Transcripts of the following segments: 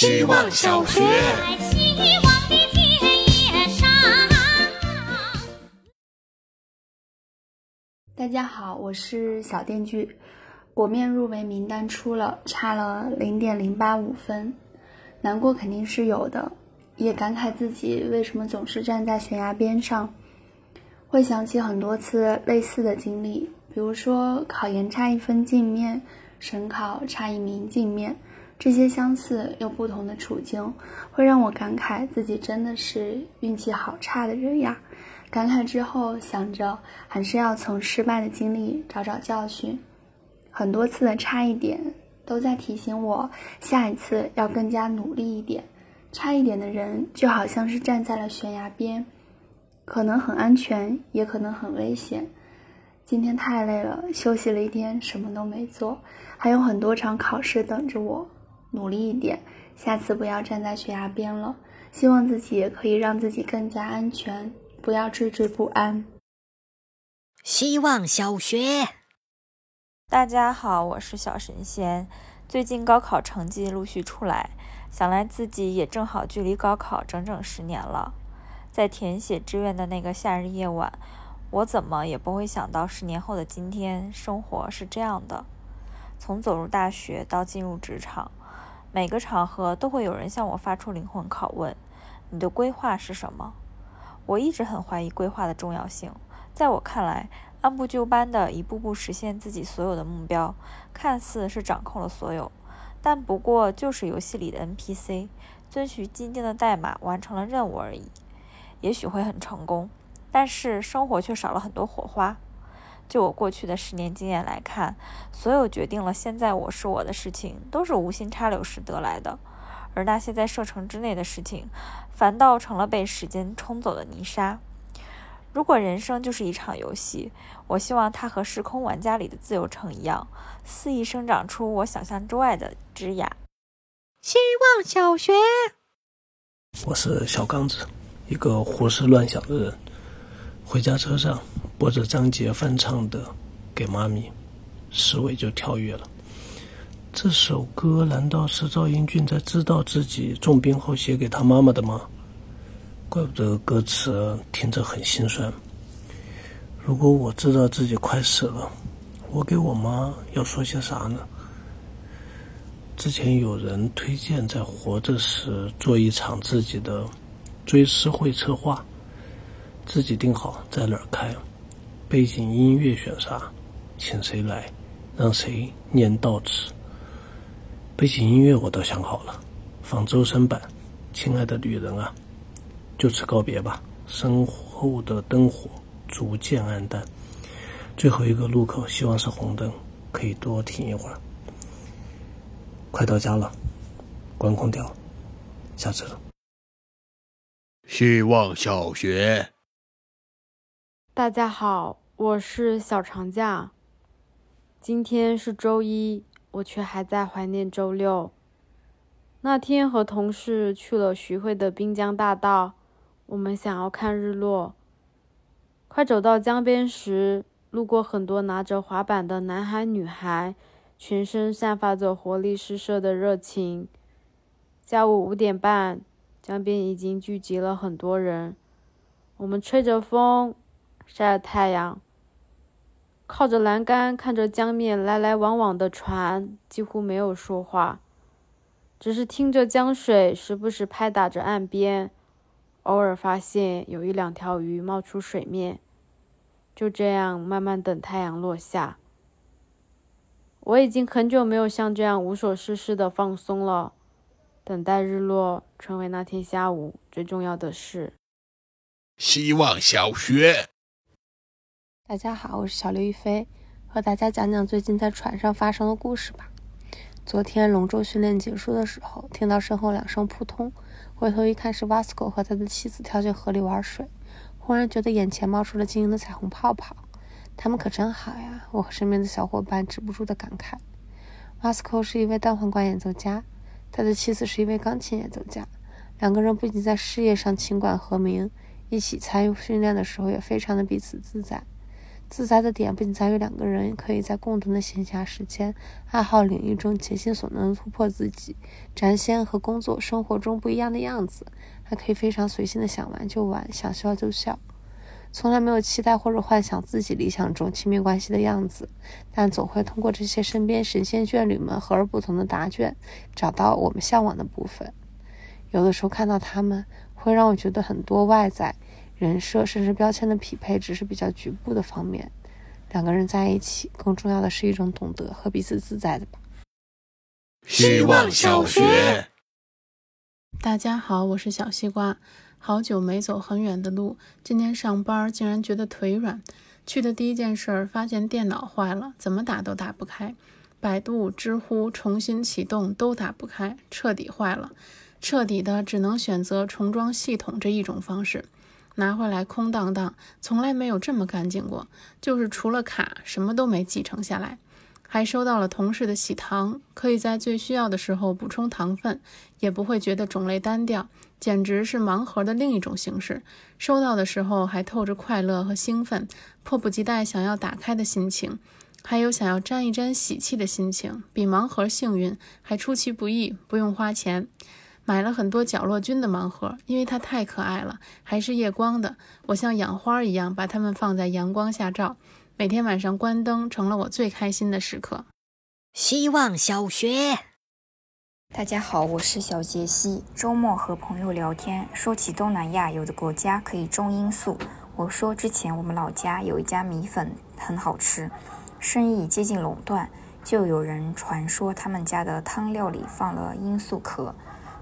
希望小学。大家好，我是小电锯。国面入围名单出了，差了零点零八五分，难过肯定是有的，也感慨自己为什么总是站在悬崖边上。会想起很多次类似的经历，比如说考研差一分进面，省考差一名进面，这些相似又不同的处境，会让我感慨自己真的是运气好差的人呀。感慨之后，想着还是要从失败的经历找找教训。很多次的差一点，都在提醒我下一次要更加努力一点。差一点的人，就好像是站在了悬崖边，可能很安全，也可能很危险。今天太累了，休息了一天，什么都没做，还有很多场考试等着我。努力一点，下次不要站在悬崖边了。希望自己也可以让自己更加安全。不要惴惴不安。希望小学，大家好，我是小神仙。最近高考成绩陆续出来，想来自己也正好距离高考整整十年了。在填写志愿的那个夏日夜晚，我怎么也不会想到，十年后的今天，生活是这样的。从走入大学到进入职场，每个场合都会有人向我发出灵魂拷问：你的规划是什么？我一直很怀疑规划的重要性。在我看来，按部就班的一步步实现自己所有的目标，看似是掌控了所有，但不过就是游戏里的 NPC，遵循既定的代码完成了任务而已。也许会很成功，但是生活却少了很多火花。就我过去的十年经验来看，所有决定了现在我是我的事情，都是无心插柳时得来的。而那些在射程之内的事情，反倒成了被时间冲走的泥沙。如果人生就是一场游戏，我希望它和《时空玩家》里的自由城一样，肆意生长出我想象之外的枝桠。希望小学，我是小刚子，一个胡思乱想的人。回家车上播着张杰翻唱的《给妈咪》，思维就跳跃了。这首歌难道是赵英俊在知道自己重病后写给他妈妈的吗？怪不得歌词听着很心酸。如果我知道自己快死了，我给我妈要说些啥呢？之前有人推荐在活着时做一场自己的追思会策划，自己定好在哪儿开，背景音乐选啥，请谁来，让谁念悼词。背景音乐我都想好了，放周深版《亲爱的女人啊》，就此告别吧。身后的灯火逐渐暗淡，最后一个路口希望是红灯，可以多停一会儿。快到家了，关空调，下车。希望小学，大家好，我是小长假。今天是周一。我却还在怀念周六。那天和同事去了徐汇的滨江大道，我们想要看日落。快走到江边时，路过很多拿着滑板的男孩女孩，全身散发着活力四射的热情。下午五点半，江边已经聚集了很多人。我们吹着风，晒着太阳。靠着栏杆看着江面来来往往的船，几乎没有说话，只是听着江水时不时拍打着岸边，偶尔发现有一两条鱼冒出水面。就这样慢慢等太阳落下。我已经很久没有像这样无所事事的放松了，等待日落成为那天下午最重要的事。希望小学。大家好，我是小刘亦菲，和大家讲讲最近在船上发生的故事吧。昨天龙舟训练结束的时候，听到身后两声扑通，回头一看是 Vasco 和他的妻子跳进河里玩水，忽然觉得眼前冒出了晶莹的彩虹泡泡，他们可真好呀！我和身边的小伙伴止不住的感慨。Vasco 是一位单簧管演奏家，他的妻子是一位钢琴演奏家，两个人不仅在事业上琴管和鸣，一起参与训练的时候也非常的彼此自在。自在的点不仅在于两个人可以在共同的闲暇时间、爱好领域中竭尽所能突破自己，展现和工作生活中不一样的样子，还可以非常随性的想玩就玩，想笑就笑。从来没有期待或者幻想自己理想中亲密关系的样子，但总会通过这些身边神仙眷侣们和而不同的答卷，找到我们向往的部分。有的时候看到他们，会让我觉得很多外在、人设甚至标签的匹配只是比较局部的方面。两个人在一起，更重要的是一种懂得和彼此自在的吧。希望小学。大家好，我是小西瓜。好久没走很远的路，今天上班竟然觉得腿软。去的第一件事儿，发现电脑坏了，怎么打都打不开。百度、知乎重新启动都打不开，彻底坏了。彻底的只能选择重装系统这一种方式。拿回来空荡荡，从来没有这么干净过，就是除了卡，什么都没继承下来。还收到了同事的喜糖，可以在最需要的时候补充糖分，也不会觉得种类单调，简直是盲盒的另一种形式。收到的时候还透着快乐和兴奋，迫不及待想要打开的心情，还有想要沾一沾喜气的心情，比盲盒幸运，还出其不意，不用花钱。买了很多角落菌的盲盒，因为它太可爱了，还是夜光的，我像养花一样把它们放在阳光下照。每天晚上关灯成了我最开心的时刻。希望小学，大家好，我是小杰西。周末和朋友聊天，说起东南亚有的国家可以种罂粟。我说之前我们老家有一家米粉很好吃，生意接近垄断，就有人传说他们家的汤料里放了罂粟壳。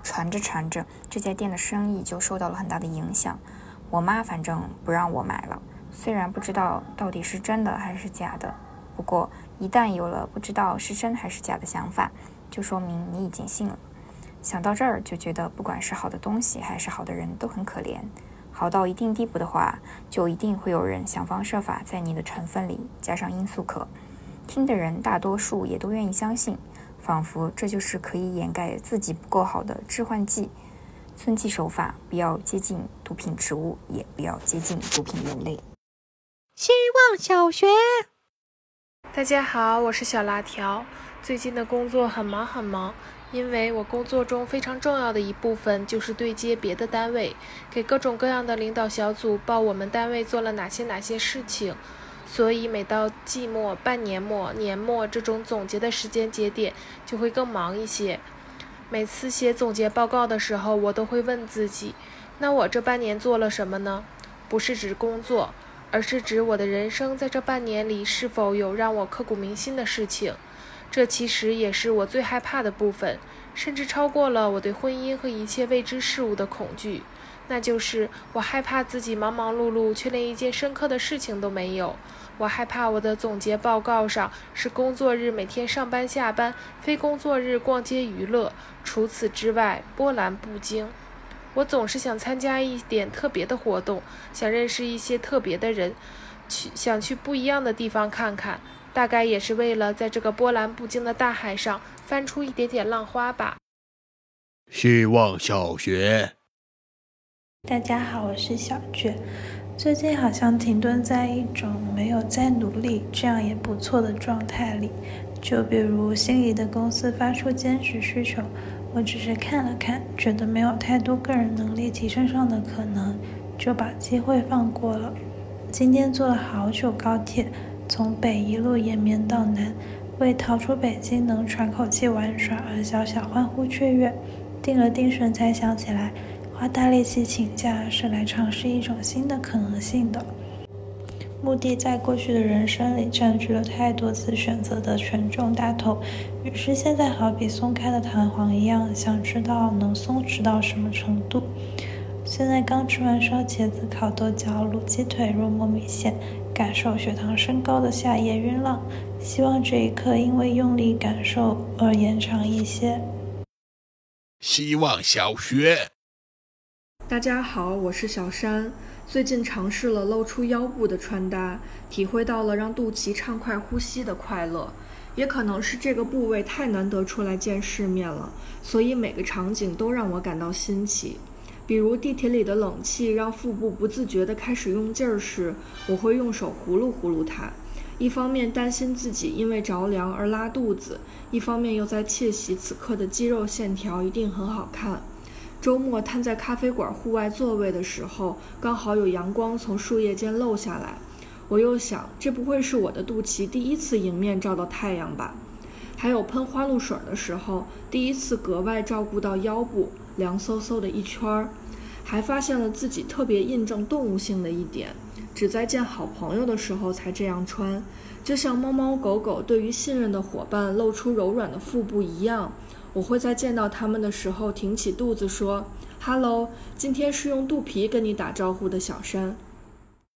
传着传着，这家店的生意就受到了很大的影响。我妈反正不让我买了。虽然不知道到底是真的还是假的，不过一旦有了不知道是真还是假的想法，就说明你已经信了。想到这儿，就觉得不管是好的东西还是好的人都很可怜。好到一定地步的话，就一定会有人想方设法在你的成分里加上罂粟壳。听的人大多数也都愿意相信，仿佛这就是可以掩盖自己不够好的致幻剂。遵纪守法，不要接近毒品植物，也不要接近毒品人类。希望小学，大家好，我是小辣条。最近的工作很忙很忙，因为我工作中非常重要的一部分就是对接别的单位，给各种各样的领导小组报我们单位做了哪些哪些事情。所以每到季末、半年末、年末这种总结的时间节点，就会更忙一些。每次写总结报告的时候，我都会问自己：那我这半年做了什么呢？不是指工作。而是指我的人生在这半年里是否有让我刻骨铭心的事情，这其实也是我最害怕的部分，甚至超过了我对婚姻和一切未知事物的恐惧。那就是我害怕自己忙忙碌碌，却连一件深刻的事情都没有。我害怕我的总结报告上是工作日每天上班下班，非工作日逛街娱乐，除此之外波澜不惊。我总是想参加一点特别的活动，想认识一些特别的人，去想去不一样的地方看看，大概也是为了在这个波澜不惊的大海上翻出一点点浪花吧。希望小学，大家好，我是小卷。最近好像停顿在一种没有再努力，这样也不错的状态里。就比如心仪的公司发出兼职需求。我只是看了看，觉得没有太多个人能力提升上的可能，就把机会放过了。今天坐了好久高铁，从北一路延绵到南，为逃出北京能喘口气玩耍而小小欢呼雀跃。定了定神，才想起来，花大力气请假是来尝试一种新的可能性的。目的在过去的人生里占据了太多次选择的权重大头，于是现在好比松开的弹簧一样，想知道能松弛到什么程度。现在刚吃完烧茄子、烤豆角、卤鸡腿、肉末米线，感受血糖升高的夏夜晕浪。希望这一刻因为用力感受而延长一些。希望小学，大家好，我是小山。最近尝试了露出腰部的穿搭，体会到了让肚脐畅快呼吸的快乐。也可能是这个部位太难得出来见世面了，所以每个场景都让我感到新奇。比如地铁里的冷气让腹部不自觉地开始用劲儿时，我会用手呼噜呼噜它，一方面担心自己因为着凉而拉肚子，一方面又在窃喜此刻的肌肉线条一定很好看。周末瘫在咖啡馆户外座位的时候，刚好有阳光从树叶间漏下来，我又想，这不会是我的肚脐第一次迎面照到太阳吧？还有喷花露水的时候，第一次格外照顾到腰部。凉飕飕的一圈儿，还发现了自己特别印证动物性的一点：只在见好朋友的时候才这样穿，就像猫猫狗狗对于信任的伙伴露出柔软的腹部一样。我会在见到他们的时候挺起肚子说：“哈喽，今天是用肚皮跟你打招呼的小山。”